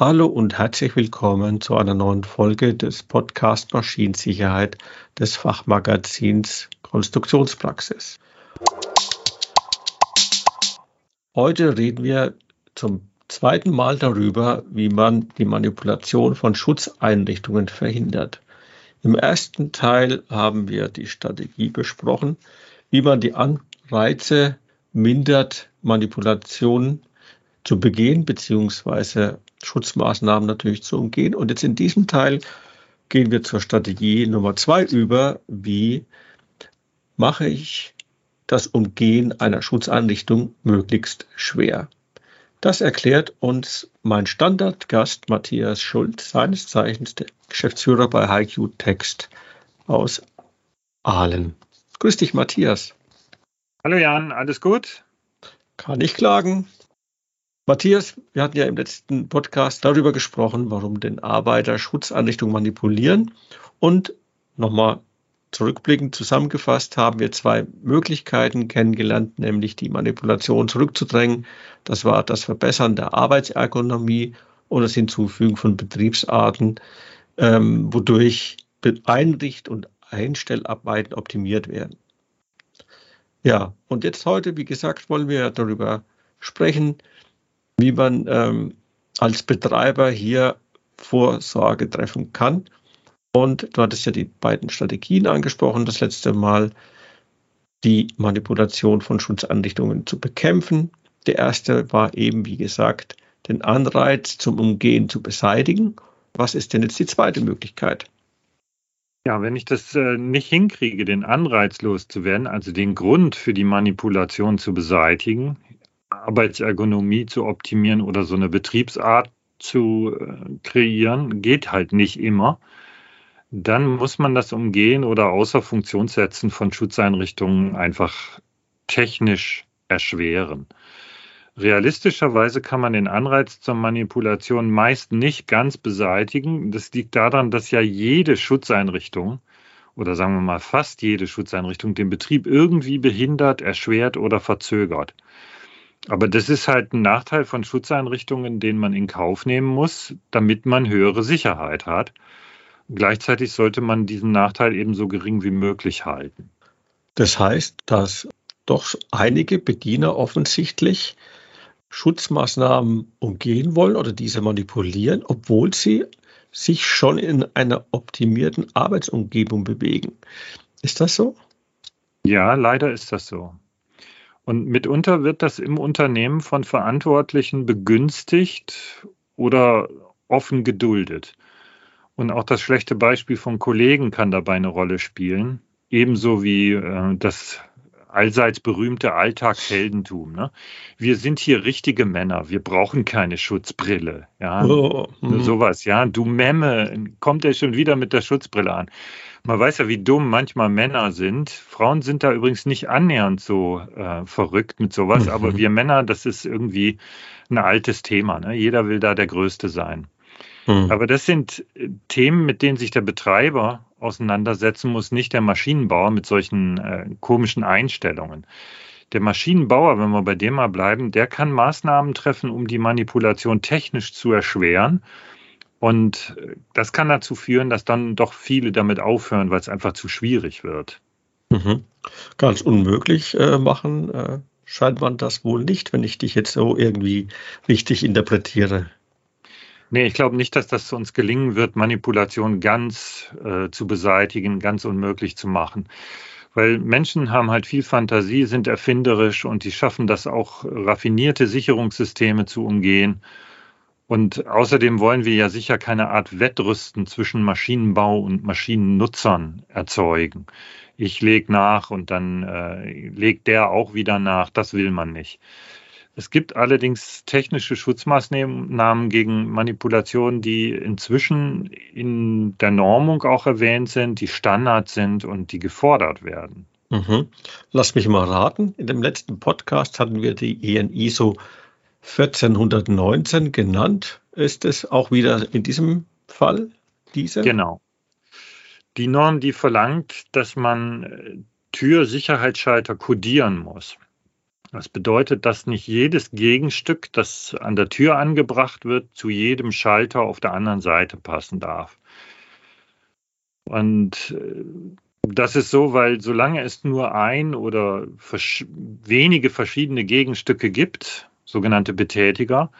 Hallo und herzlich willkommen zu einer neuen Folge des Podcast Maschinensicherheit des Fachmagazins Konstruktionspraxis. Heute reden wir zum zweiten Mal darüber, wie man die Manipulation von Schutzeinrichtungen verhindert. Im ersten Teil haben wir die Strategie besprochen, wie man die Anreize mindert, Manipulationen zu begehen beziehungsweise Schutzmaßnahmen natürlich zu umgehen. Und jetzt in diesem Teil gehen wir zur Strategie Nummer zwei über. Wie mache ich das Umgehen einer Schutzeinrichtung möglichst schwer? Das erklärt uns mein Standardgast Matthias Schulz, seines Zeichens der Geschäftsführer bei HiQ Text aus Aalen. Grüß dich, Matthias. Hallo Jan, alles gut? Kann ich klagen. Matthias, wir hatten ja im letzten Podcast darüber gesprochen, warum denn Arbeiter Schutzeinrichtungen manipulieren. Und nochmal zurückblickend zusammengefasst haben wir zwei Möglichkeiten kennengelernt, nämlich die Manipulation zurückzudrängen. Das war das Verbessern der Arbeitsergonomie und das Hinzufügen von Betriebsarten, ähm, wodurch Einricht- und Einstellarbeiten optimiert werden. Ja, und jetzt heute, wie gesagt, wollen wir darüber sprechen, wie man ähm, als Betreiber hier Vorsorge treffen kann. Und du hattest ja die beiden Strategien angesprochen, das letzte Mal die Manipulation von Schutzeinrichtungen zu bekämpfen. Der erste war eben, wie gesagt, den Anreiz zum Umgehen zu beseitigen. Was ist denn jetzt die zweite Möglichkeit? Ja, wenn ich das äh, nicht hinkriege, den Anreiz loszuwerden, also den Grund für die Manipulation zu beseitigen, Arbeitsergonomie zu optimieren oder so eine Betriebsart zu äh, kreieren, geht halt nicht immer. Dann muss man das umgehen oder außer Funktionssetzen von Schutzeinrichtungen einfach technisch erschweren. Realistischerweise kann man den Anreiz zur Manipulation meist nicht ganz beseitigen. Das liegt daran, dass ja jede Schutzeinrichtung oder sagen wir mal fast jede Schutzeinrichtung den Betrieb irgendwie behindert, erschwert oder verzögert. Aber das ist halt ein Nachteil von Schutzeinrichtungen, den man in Kauf nehmen muss, damit man höhere Sicherheit hat. Gleichzeitig sollte man diesen Nachteil eben so gering wie möglich halten. Das heißt, dass doch einige Bediener offensichtlich Schutzmaßnahmen umgehen wollen oder diese manipulieren, obwohl sie sich schon in einer optimierten Arbeitsumgebung bewegen. Ist das so? Ja, leider ist das so. Und mitunter wird das im Unternehmen von Verantwortlichen begünstigt oder offen geduldet. Und auch das schlechte Beispiel von Kollegen kann dabei eine Rolle spielen, ebenso wie äh, das allseits berühmte Alltagsheldentum. Ne? Wir sind hier richtige Männer, wir brauchen keine Schutzbrille. Ja, oh, hm. sowas. Ja, du Memme, kommt er schon wieder mit der Schutzbrille an. Man weiß ja, wie dumm manchmal Männer sind. Frauen sind da übrigens nicht annähernd so äh, verrückt mit sowas, mhm. aber wir Männer, das ist irgendwie ein altes Thema. Ne? Jeder will da der Größte sein. Mhm. Aber das sind äh, Themen, mit denen sich der Betreiber auseinandersetzen muss, nicht der Maschinenbauer mit solchen äh, komischen Einstellungen. Der Maschinenbauer, wenn wir bei dem mal bleiben, der kann Maßnahmen treffen, um die Manipulation technisch zu erschweren. Und das kann dazu führen, dass dann doch viele damit aufhören, weil es einfach zu schwierig wird. Mhm. Ganz unmöglich äh, machen äh, scheint man das wohl nicht, wenn ich dich jetzt so irgendwie richtig interpretiere. Nee, ich glaube nicht, dass das uns gelingen wird, Manipulation ganz äh, zu beseitigen, ganz unmöglich zu machen. Weil Menschen haben halt viel Fantasie, sind erfinderisch und die schaffen das auch, raffinierte Sicherungssysteme zu umgehen. Und außerdem wollen wir ja sicher keine Art Wettrüsten zwischen Maschinenbau und Maschinennutzern erzeugen. Ich lege nach und dann äh, legt der auch wieder nach. Das will man nicht. Es gibt allerdings technische Schutzmaßnahmen gegen Manipulationen, die inzwischen in der Normung auch erwähnt sind, die Standard sind und die gefordert werden. Mhm. Lass mich mal raten. In dem letzten Podcast hatten wir die EN-ISO 1419 genannt. Ist es auch wieder in diesem Fall diese? Genau. Die Norm, die verlangt, dass man Türsicherheitsschalter kodieren muss. Das bedeutet, dass nicht jedes Gegenstück, das an der Tür angebracht wird, zu jedem Schalter auf der anderen Seite passen darf. Und äh, das ist so, weil solange es nur ein oder wenige verschiedene Gegenstücke gibt, sogenannte Betätiger,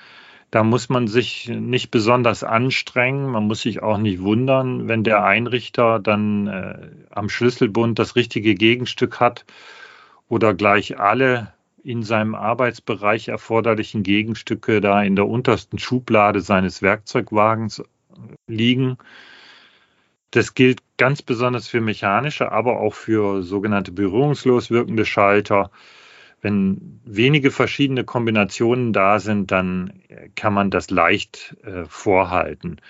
da muss man sich nicht besonders anstrengen, man muss sich auch nicht wundern, wenn der Einrichter dann äh, am Schlüsselbund das richtige Gegenstück hat oder gleich alle in seinem Arbeitsbereich erforderlichen Gegenstücke da in der untersten Schublade seines Werkzeugwagens liegen. Das gilt ganz besonders für mechanische, aber auch für sogenannte berührungslos wirkende Schalter. Wenn wenige verschiedene Kombinationen da sind, dann kann man das leicht äh, vorhalten.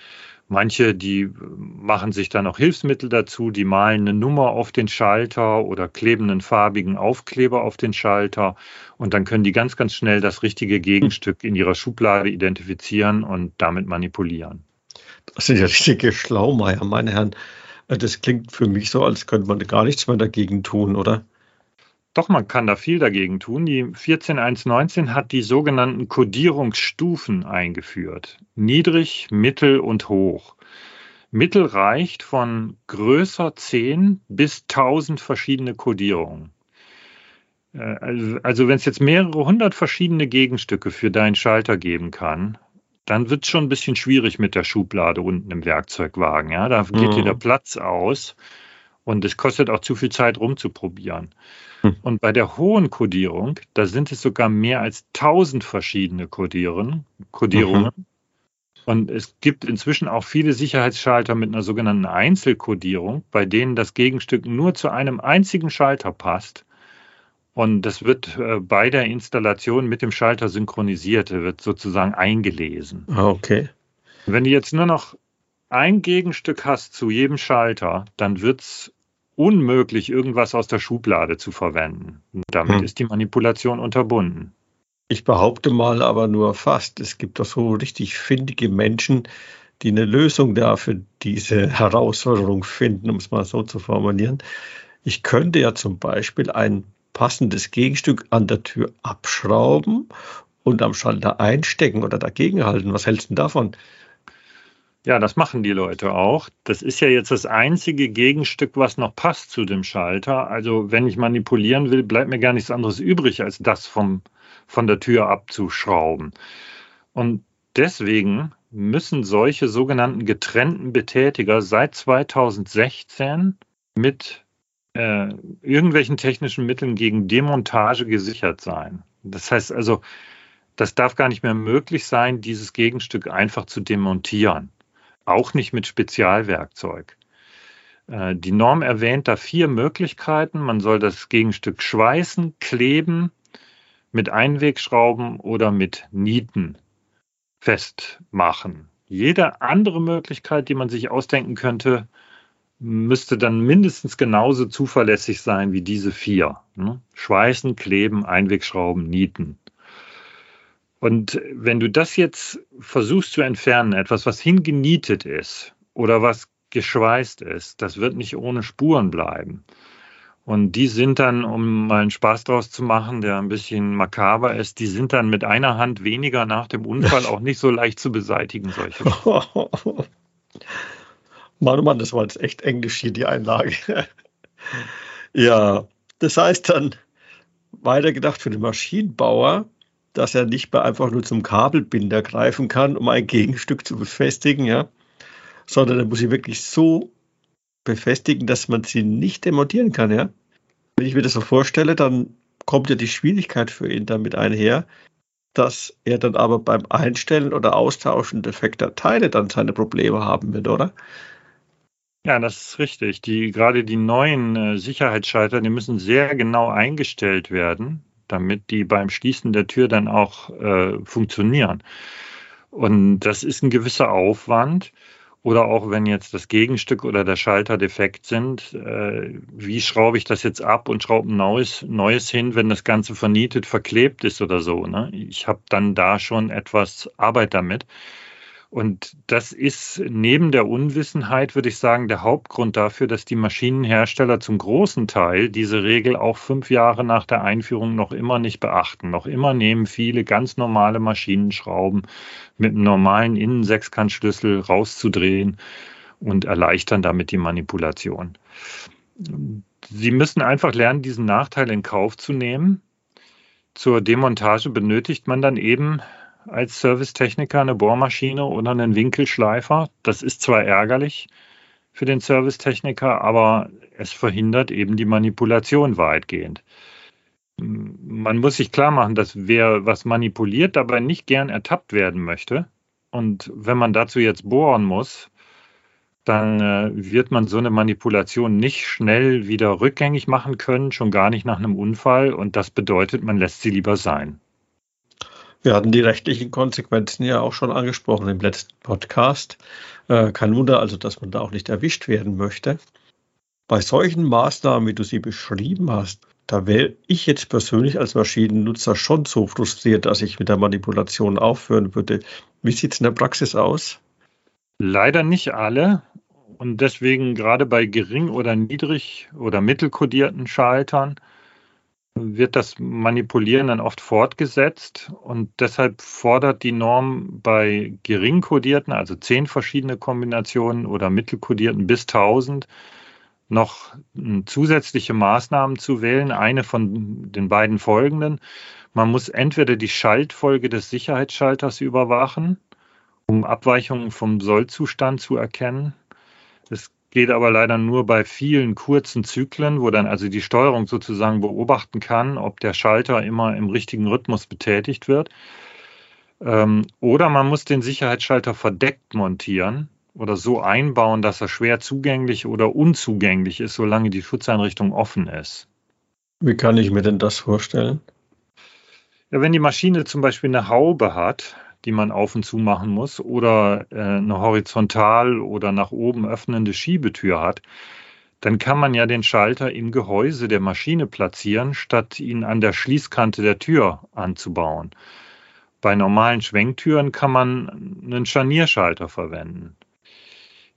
Manche, die machen sich dann auch Hilfsmittel dazu, die malen eine Nummer auf den Schalter oder kleben einen farbigen Aufkleber auf den Schalter und dann können die ganz, ganz schnell das richtige Gegenstück in ihrer Schublade identifizieren und damit manipulieren. Das sind ja richtige Schlaumeier, meine Herren. Das klingt für mich so, als könnte man gar nichts mehr dagegen tun, oder? Doch, man kann da viel dagegen tun. Die 14119 hat die sogenannten Codierungsstufen eingeführt. Niedrig, mittel und hoch. Mittel reicht von größer 10 bis 1000 verschiedene Codierungen. Äh, also, also wenn es jetzt mehrere hundert verschiedene Gegenstücke für deinen Schalter geben kann, dann wird es schon ein bisschen schwierig mit der Schublade unten im Werkzeugwagen. Ja? Da geht mhm. dir der Platz aus und es kostet auch zu viel Zeit rumzuprobieren. Hm. Und bei der hohen Codierung, da sind es sogar mehr als 1000 verschiedene Codieren, Codierungen. Mhm. Und es gibt inzwischen auch viele Sicherheitsschalter mit einer sogenannten Einzelkodierung, bei denen das Gegenstück nur zu einem einzigen Schalter passt. Und das wird äh, bei der Installation mit dem Schalter synchronisiert, wird sozusagen eingelesen. Ah, okay. Wenn du jetzt nur noch ein Gegenstück hast zu jedem Schalter, dann wird es unmöglich, irgendwas aus der Schublade zu verwenden. Und damit hm. ist die Manipulation unterbunden. Ich behaupte mal aber nur fast, es gibt doch so richtig findige Menschen, die eine Lösung da für diese Herausforderung finden, um es mal so zu formulieren. Ich könnte ja zum Beispiel ein passendes Gegenstück an der Tür abschrauben und am Schalter einstecken oder dagegenhalten. Was hältst du davon? Ja, das machen die Leute auch. Das ist ja jetzt das einzige Gegenstück, was noch passt zu dem Schalter. Also wenn ich manipulieren will, bleibt mir gar nichts anderes übrig, als das vom, von der Tür abzuschrauben. Und deswegen müssen solche sogenannten getrennten Betätiger seit 2016 mit äh, irgendwelchen technischen Mitteln gegen Demontage gesichert sein. Das heißt also, das darf gar nicht mehr möglich sein, dieses Gegenstück einfach zu demontieren auch nicht mit Spezialwerkzeug. Äh, die Norm erwähnt da vier Möglichkeiten. Man soll das Gegenstück schweißen, kleben, mit Einwegschrauben oder mit Nieten festmachen. Jede andere Möglichkeit, die man sich ausdenken könnte, müsste dann mindestens genauso zuverlässig sein wie diese vier. Ne? Schweißen, kleben, Einwegschrauben, Nieten. Und wenn du das jetzt versuchst zu entfernen, etwas, was hingenietet ist oder was geschweißt ist, das wird nicht ohne Spuren bleiben. Und die sind dann, um mal einen Spaß draus zu machen, der ein bisschen makaber ist, die sind dann mit einer Hand weniger nach dem Unfall auch nicht so leicht zu beseitigen, solche. Mann, oh Mann, das war jetzt echt Englisch hier, die Einlage. ja, das heißt dann, weitergedacht für den Maschinenbauer, dass er nicht mehr einfach nur zum Kabelbinder greifen kann, um ein Gegenstück zu befestigen, ja, sondern er muss sie wirklich so befestigen, dass man sie nicht demontieren kann, ja. Wenn ich mir das so vorstelle, dann kommt ja die Schwierigkeit für ihn damit einher, dass er dann aber beim Einstellen oder Austauschen defekter Teile dann seine Probleme haben wird, oder? Ja, das ist richtig. Die, gerade die neuen äh, Sicherheitsschalter, die müssen sehr genau eingestellt werden damit die beim Schließen der Tür dann auch äh, funktionieren. Und das ist ein gewisser Aufwand. Oder auch wenn jetzt das Gegenstück oder der Schalter defekt sind, äh, wie schraube ich das jetzt ab und schraube ein neues, neues hin, wenn das Ganze vernietet, verklebt ist oder so. Ne? Ich habe dann da schon etwas Arbeit damit. Und das ist neben der Unwissenheit, würde ich sagen, der Hauptgrund dafür, dass die Maschinenhersteller zum großen Teil diese Regel auch fünf Jahre nach der Einführung noch immer nicht beachten. Noch immer nehmen viele ganz normale Maschinenschrauben mit einem normalen Innensechskantschlüssel rauszudrehen und erleichtern damit die Manipulation. Sie müssen einfach lernen, diesen Nachteil in Kauf zu nehmen. Zur Demontage benötigt man dann eben als Servicetechniker eine Bohrmaschine oder einen Winkelschleifer. Das ist zwar ärgerlich für den Servicetechniker, aber es verhindert eben die Manipulation weitgehend. Man muss sich klar machen, dass wer was manipuliert, dabei nicht gern ertappt werden möchte. Und wenn man dazu jetzt bohren muss, dann äh, wird man so eine Manipulation nicht schnell wieder rückgängig machen können, schon gar nicht nach einem Unfall. Und das bedeutet, man lässt sie lieber sein. Wir hatten die rechtlichen Konsequenzen ja auch schon angesprochen im letzten Podcast. Äh, kein Wunder also, dass man da auch nicht erwischt werden möchte. Bei solchen Maßnahmen, wie du sie beschrieben hast, da wäre ich jetzt persönlich als Maschinennutzer schon so frustriert, dass ich mit der Manipulation aufhören würde. Wie sieht es in der Praxis aus? Leider nicht alle. Und deswegen gerade bei gering oder niedrig oder mittelkodierten Schaltern wird das Manipulieren dann oft fortgesetzt und deshalb fordert die Norm bei gering kodierten, also zehn verschiedene Kombinationen oder mittelkodierten bis 1000, noch zusätzliche Maßnahmen zu wählen. Eine von den beiden folgenden. Man muss entweder die Schaltfolge des Sicherheitsschalters überwachen, um Abweichungen vom Sollzustand zu erkennen. Geht aber leider nur bei vielen kurzen Zyklen, wo dann also die Steuerung sozusagen beobachten kann, ob der Schalter immer im richtigen Rhythmus betätigt wird. Ähm, oder man muss den Sicherheitsschalter verdeckt montieren oder so einbauen, dass er schwer zugänglich oder unzugänglich ist, solange die Schutzeinrichtung offen ist. Wie kann ich mir denn das vorstellen? Ja, wenn die Maschine zum Beispiel eine Haube hat, die man auf und zu machen muss, oder äh, eine horizontal oder nach oben öffnende Schiebetür hat, dann kann man ja den Schalter im Gehäuse der Maschine platzieren, statt ihn an der Schließkante der Tür anzubauen. Bei normalen Schwenktüren kann man einen Scharnierschalter verwenden.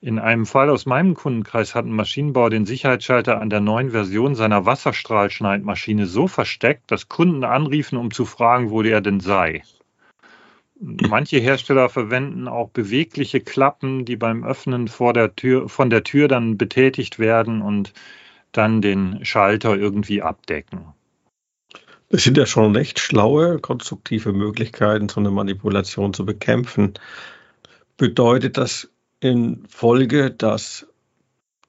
In einem Fall aus meinem Kundenkreis hat ein Maschinenbauer den Sicherheitsschalter an der neuen Version seiner Wasserstrahlschneidmaschine so versteckt, dass Kunden anriefen, um zu fragen, wo der denn sei. Manche Hersteller verwenden auch bewegliche Klappen, die beim Öffnen vor der Tür, von der Tür dann betätigt werden und dann den Schalter irgendwie abdecken. Das sind ja schon recht schlaue, konstruktive Möglichkeiten, so eine Manipulation zu bekämpfen. Bedeutet das in Folge, dass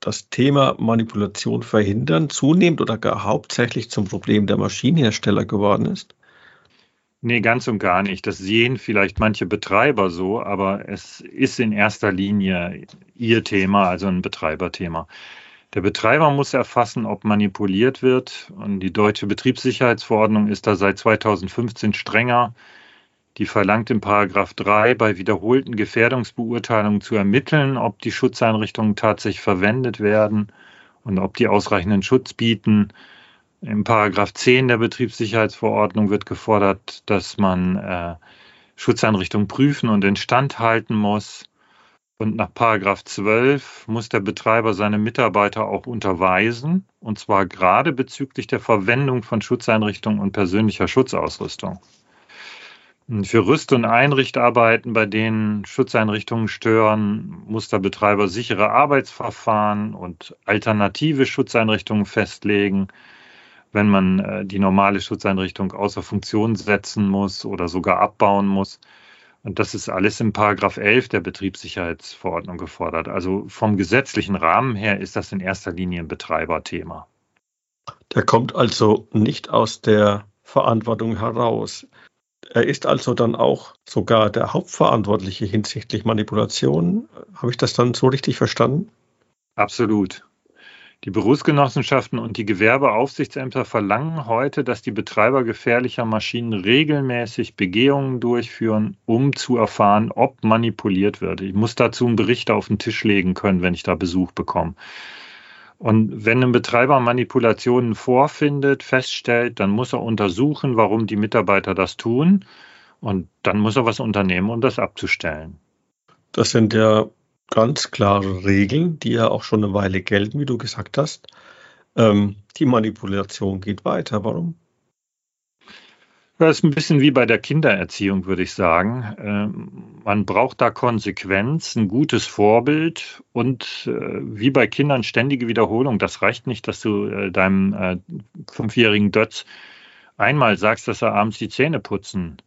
das Thema Manipulation verhindern zunehmend oder gar hauptsächlich zum Problem der Maschinenhersteller geworden ist? Nee, ganz und gar nicht. Das sehen vielleicht manche Betreiber so, aber es ist in erster Linie ihr Thema, also ein Betreiberthema. Der Betreiber muss erfassen, ob manipuliert wird. Und die deutsche Betriebssicherheitsverordnung ist da seit 2015 strenger. Die verlangt in Paragraph 3 bei wiederholten Gefährdungsbeurteilungen zu ermitteln, ob die Schutzeinrichtungen tatsächlich verwendet werden und ob die ausreichenden Schutz bieten. Im Paragraph 10 der Betriebssicherheitsverordnung wird gefordert, dass man äh, Schutzeinrichtungen prüfen und instand halten muss. Und nach Paragraph 12 muss der Betreiber seine Mitarbeiter auch unterweisen, und zwar gerade bezüglich der Verwendung von Schutzeinrichtungen und persönlicher Schutzausrüstung. Für Rüst- und Einrichtarbeiten, bei denen Schutzeinrichtungen stören, muss der Betreiber sichere Arbeitsverfahren und alternative Schutzeinrichtungen festlegen wenn man äh, die normale Schutzeinrichtung außer Funktion setzen muss oder sogar abbauen muss. Und das ist alles im Paragraph 11 der Betriebssicherheitsverordnung gefordert. Also vom gesetzlichen Rahmen her ist das in erster Linie ein Betreiberthema. Der kommt also nicht aus der Verantwortung heraus. Er ist also dann auch sogar der Hauptverantwortliche hinsichtlich Manipulation. Habe ich das dann so richtig verstanden? Absolut. Die Berufsgenossenschaften und die Gewerbeaufsichtsämter verlangen heute, dass die Betreiber gefährlicher Maschinen regelmäßig Begehungen durchführen, um zu erfahren, ob manipuliert wird. Ich muss dazu einen Bericht auf den Tisch legen können, wenn ich da Besuch bekomme. Und wenn ein Betreiber Manipulationen vorfindet, feststellt, dann muss er untersuchen, warum die Mitarbeiter das tun. Und dann muss er was unternehmen, um das abzustellen. Das sind ja ganz klare Regeln, die ja auch schon eine Weile gelten, wie du gesagt hast. Ähm, die Manipulation geht weiter. Warum? Das ist ein bisschen wie bei der Kindererziehung, würde ich sagen. Ähm, man braucht da Konsequenz, ein gutes Vorbild und äh, wie bei Kindern ständige Wiederholung. Das reicht nicht, dass du äh, deinem äh, fünfjährigen Dötz einmal sagst, dass er abends die Zähne putzen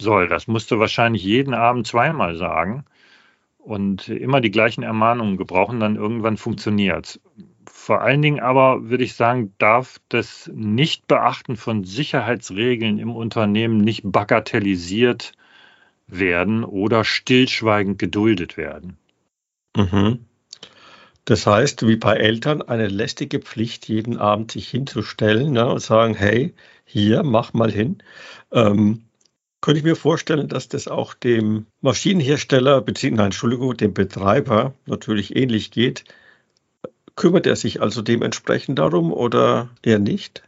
soll. Das musst du wahrscheinlich jeden Abend zweimal sagen und immer die gleichen Ermahnungen gebrauchen, dann irgendwann funktioniert. Vor allen Dingen aber würde ich sagen, darf das Nichtbeachten von Sicherheitsregeln im Unternehmen nicht bagatellisiert werden oder stillschweigend geduldet werden. Mhm. Das heißt, wie bei Eltern, eine lästige Pflicht, jeden Abend sich hinzustellen ne, und sagen, hey, hier, mach mal hin. Ähm, könnte ich mir vorstellen, dass das auch dem Maschinenhersteller, beziehungsweise, Entschuldigung, dem Betreiber natürlich ähnlich geht. Kümmert er sich also dementsprechend darum oder eher nicht?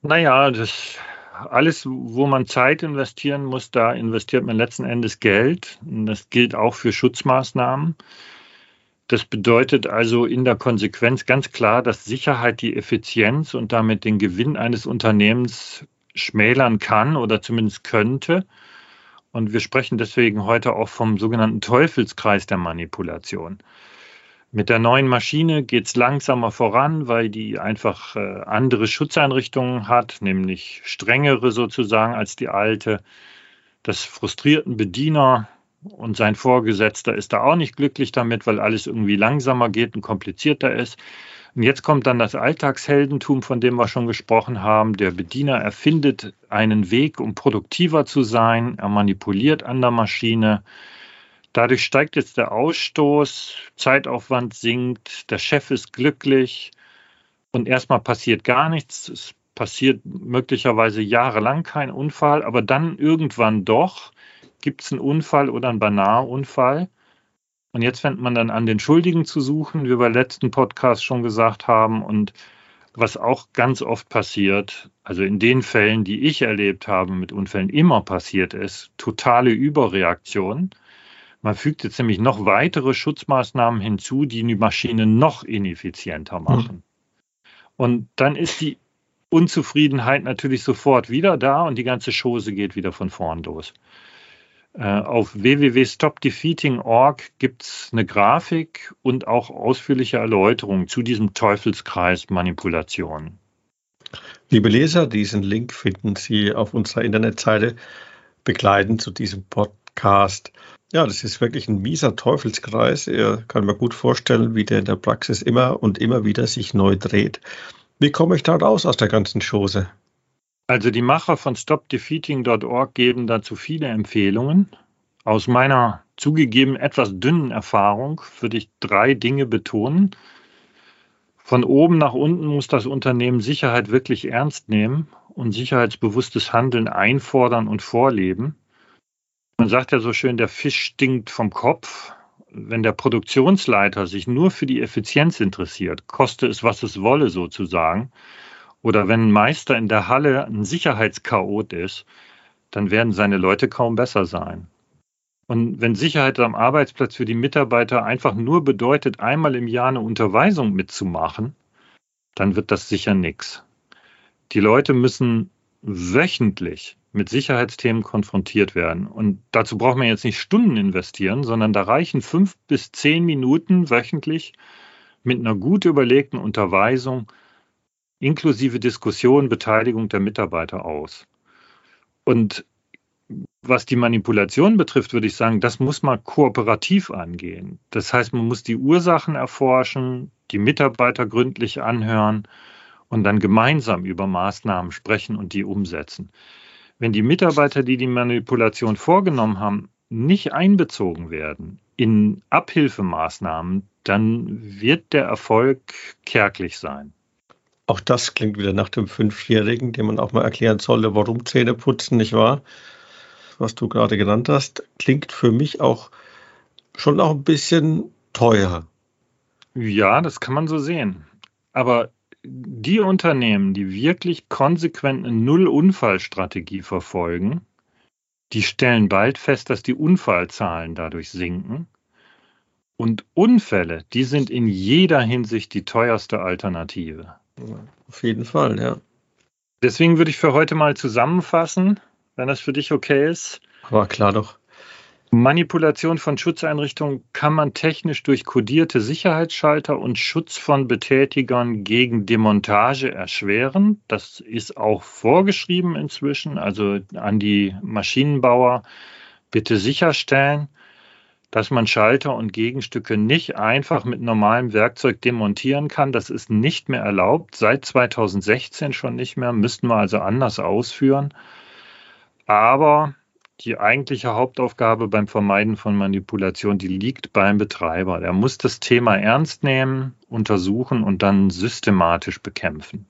Naja, das alles, wo man Zeit investieren muss, da investiert man letzten Endes Geld. Das gilt auch für Schutzmaßnahmen. Das bedeutet also in der Konsequenz ganz klar, dass Sicherheit die Effizienz und damit den Gewinn eines Unternehmens schmälern kann oder zumindest könnte. Und wir sprechen deswegen heute auch vom sogenannten Teufelskreis der Manipulation. Mit der neuen Maschine geht es langsamer voran, weil die einfach äh, andere Schutzeinrichtungen hat, nämlich strengere sozusagen als die alte. Das frustrierten Bediener und sein Vorgesetzter ist da auch nicht glücklich damit, weil alles irgendwie langsamer geht und komplizierter ist. Und jetzt kommt dann das Alltagsheldentum, von dem wir schon gesprochen haben. Der Bediener erfindet einen Weg, um produktiver zu sein. Er manipuliert an der Maschine. Dadurch steigt jetzt der Ausstoß, Zeitaufwand sinkt, der Chef ist glücklich und erstmal passiert gar nichts. Es passiert möglicherweise jahrelang kein Unfall, aber dann irgendwann doch gibt es einen Unfall oder einen Banalunfall. Und jetzt fängt man dann an, den Schuldigen zu suchen, wie wir beim letzten Podcast schon gesagt haben. Und was auch ganz oft passiert, also in den Fällen, die ich erlebt habe, mit Unfällen immer passiert ist, totale Überreaktion. Man fügt jetzt nämlich noch weitere Schutzmaßnahmen hinzu, die die Maschine noch ineffizienter machen. Mhm. Und dann ist die Unzufriedenheit natürlich sofort wieder da und die ganze Chose geht wieder von vorn los. Äh, auf www.stopdefeating.org gibt es eine Grafik und auch ausführliche Erläuterungen zu diesem Teufelskreis Manipulation. Liebe Leser, diesen Link finden Sie auf unserer Internetseite begleitend zu diesem Podcast. Ja, das ist wirklich ein mieser Teufelskreis. Er kann mir gut vorstellen, wie der in der Praxis immer und immer wieder sich neu dreht. Wie komme ich da raus aus der ganzen Chose? Also die Macher von stopdefeating.org geben dazu viele Empfehlungen. Aus meiner zugegeben etwas dünnen Erfahrung würde ich drei Dinge betonen. Von oben nach unten muss das Unternehmen Sicherheit wirklich ernst nehmen und sicherheitsbewusstes Handeln einfordern und vorleben. Man sagt ja so schön, der Fisch stinkt vom Kopf. Wenn der Produktionsleiter sich nur für die Effizienz interessiert, koste es, was es wolle sozusagen, oder wenn ein Meister in der Halle ein Sicherheitschaot ist, dann werden seine Leute kaum besser sein. Und wenn Sicherheit am Arbeitsplatz für die Mitarbeiter einfach nur bedeutet, einmal im Jahr eine Unterweisung mitzumachen, dann wird das sicher nichts. Die Leute müssen wöchentlich mit Sicherheitsthemen konfrontiert werden. Und dazu braucht man jetzt nicht Stunden investieren, sondern da reichen fünf bis zehn Minuten wöchentlich mit einer gut überlegten Unterweisung, inklusive Diskussion, Beteiligung der Mitarbeiter aus. Und was die Manipulation betrifft, würde ich sagen, das muss man kooperativ angehen. Das heißt, man muss die Ursachen erforschen, die Mitarbeiter gründlich anhören und dann gemeinsam über Maßnahmen sprechen und die umsetzen. Wenn die Mitarbeiter, die die Manipulation vorgenommen haben, nicht einbezogen werden in Abhilfemaßnahmen, dann wird der Erfolg kärglich sein. Auch das klingt wieder nach dem Fünfjährigen, dem man auch mal erklären sollte, warum Zähne putzen, nicht wahr? Was du gerade genannt hast, klingt für mich auch schon auch ein bisschen teuer. Ja, das kann man so sehen. Aber die Unternehmen, die wirklich konsequent eine Null-Unfall-Strategie verfolgen, Die stellen bald fest, dass die Unfallzahlen dadurch sinken. Und Unfälle, die sind in jeder Hinsicht die teuerste Alternative. Auf jeden Fall, ja. Deswegen würde ich für heute mal zusammenfassen, wenn das für dich okay ist. Aber klar doch. Manipulation von Schutzeinrichtungen kann man technisch durch kodierte Sicherheitsschalter und Schutz von Betätigern gegen Demontage erschweren. Das ist auch vorgeschrieben inzwischen, also an die Maschinenbauer bitte sicherstellen, dass man Schalter und Gegenstücke nicht einfach mit normalem Werkzeug demontieren kann. Das ist nicht mehr erlaubt, seit 2016 schon nicht mehr, müssten wir also anders ausführen. Aber die eigentliche Hauptaufgabe beim Vermeiden von Manipulation, die liegt beim Betreiber. Der muss das Thema ernst nehmen, untersuchen und dann systematisch bekämpfen.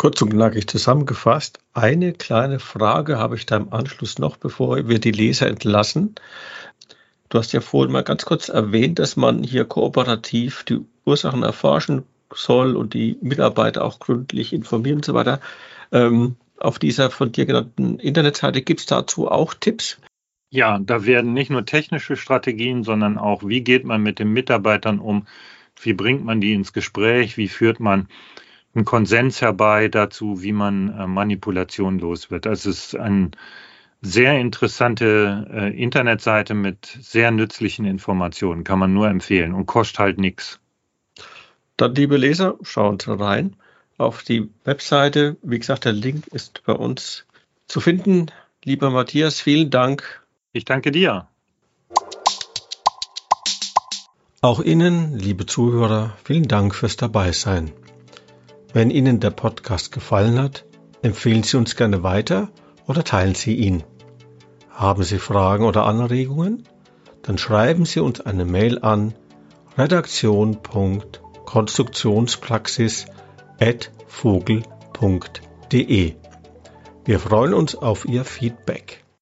Kurz und knackig zusammengefasst, eine kleine Frage habe ich da im Anschluss noch, bevor wir die Leser entlassen. Du hast ja vorhin mal ganz kurz erwähnt, dass man hier kooperativ die Ursachen erforschen soll und die Mitarbeiter auch gründlich informieren und so weiter. Ähm, auf dieser von dir genannten Internetseite gibt es dazu auch Tipps? Ja, da werden nicht nur technische Strategien, sondern auch, wie geht man mit den Mitarbeitern um, wie bringt man die ins Gespräch, wie führt man einen Konsens herbei dazu, wie man äh, Manipulation los wird. Also es ist eine sehr interessante äh, Internetseite mit sehr nützlichen Informationen, kann man nur empfehlen und kostet halt nichts. Dann, liebe Leser, schauen Sie rein auf die Webseite. Wie gesagt, der Link ist bei uns zu finden. Lieber Matthias, vielen Dank. Ich danke dir. Auch Ihnen, liebe Zuhörer, vielen Dank fürs Dabeisein. Wenn Ihnen der Podcast gefallen hat, empfehlen Sie uns gerne weiter oder teilen Sie ihn. Haben Sie Fragen oder Anregungen? Dann schreiben Sie uns eine Mail an redaktion.konstruktionspraxis@ vogel.de. Wir freuen uns auf Ihr Feedback.